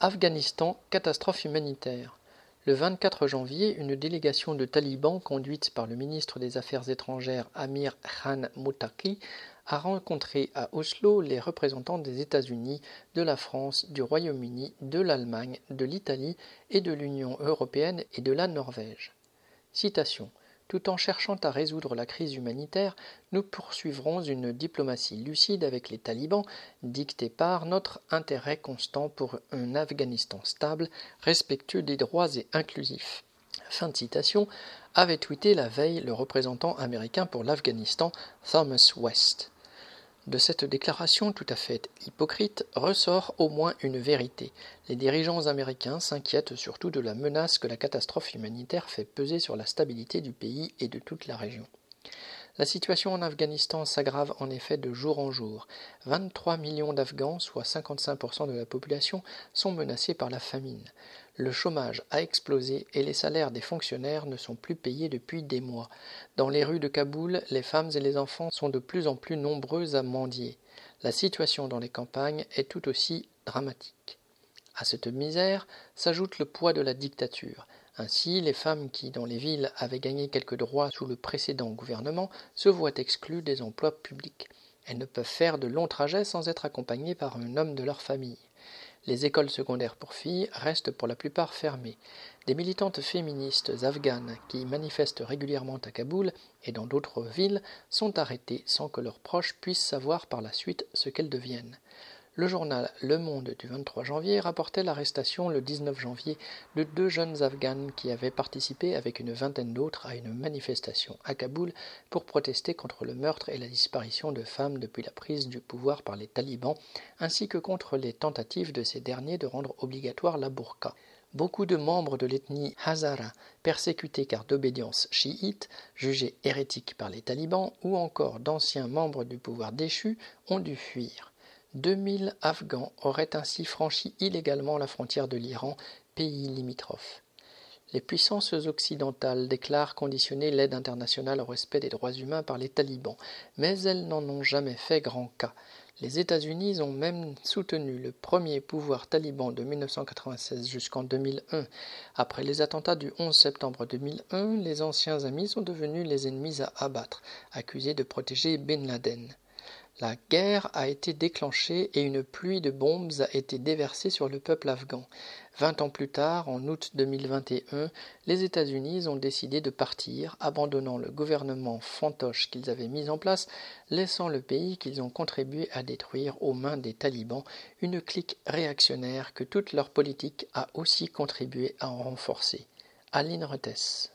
Afghanistan, catastrophe humanitaire. Le 24 janvier, une délégation de talibans conduite par le ministre des Affaires étrangères Amir Khan Muttaqi a rencontré à Oslo les représentants des États-Unis, de la France, du Royaume-Uni, de l'Allemagne, de l'Italie et de l'Union européenne et de la Norvège. Citation tout en cherchant à résoudre la crise humanitaire, nous poursuivrons une diplomatie lucide avec les talibans, dictée par notre intérêt constant pour un Afghanistan stable, respectueux des droits et inclusif. Fin de citation, avait tweeté la veille le représentant américain pour l'Afghanistan, Thomas West. De cette déclaration tout à fait hypocrite ressort au moins une vérité. Les dirigeants américains s'inquiètent surtout de la menace que la catastrophe humanitaire fait peser sur la stabilité du pays et de toute la région. La situation en Afghanistan s'aggrave en effet de jour en jour. 23 millions d'Afghans, soit 55% de la population, sont menacés par la famine. Le chômage a explosé et les salaires des fonctionnaires ne sont plus payés depuis des mois. Dans les rues de Kaboul, les femmes et les enfants sont de plus en plus nombreux à mendier. La situation dans les campagnes est tout aussi dramatique. À cette misère s'ajoute le poids de la dictature. Ainsi, les femmes qui, dans les villes, avaient gagné quelques droits sous le précédent gouvernement se voient exclues des emplois publics. Elles ne peuvent faire de longs trajets sans être accompagnées par un homme de leur famille. Les écoles secondaires pour filles restent pour la plupart fermées. Des militantes féministes afghanes qui manifestent régulièrement à Kaboul et dans d'autres villes sont arrêtées sans que leurs proches puissent savoir par la suite ce qu'elles deviennent. Le journal Le Monde du 23 janvier rapportait l'arrestation le 19 janvier de deux jeunes Afghanes qui avaient participé avec une vingtaine d'autres à une manifestation à Kaboul pour protester contre le meurtre et la disparition de femmes depuis la prise du pouvoir par les talibans, ainsi que contre les tentatives de ces derniers de rendre obligatoire la burqa. Beaucoup de membres de l'ethnie Hazara, persécutés car d'obédience chiite, jugés hérétiques par les talibans, ou encore d'anciens membres du pouvoir déchu, ont dû fuir. 2000 Afghans auraient ainsi franchi illégalement la frontière de l'Iran, pays limitrophe. Les puissances occidentales déclarent conditionner l'aide internationale au respect des droits humains par les talibans, mais elles n'en ont jamais fait grand cas. Les États-Unis ont même soutenu le premier pouvoir taliban de 1996 jusqu'en 2001. Après les attentats du 11 septembre 2001, les anciens amis sont devenus les ennemis à abattre, accusés de protéger Bin Laden. La guerre a été déclenchée et une pluie de bombes a été déversée sur le peuple afghan. Vingt ans plus tard, en août 2021, les États-Unis ont décidé de partir, abandonnant le gouvernement fantoche qu'ils avaient mis en place, laissant le pays qu'ils ont contribué à détruire aux mains des talibans, une clique réactionnaire que toute leur politique a aussi contribué à en renforcer. Aline Retes.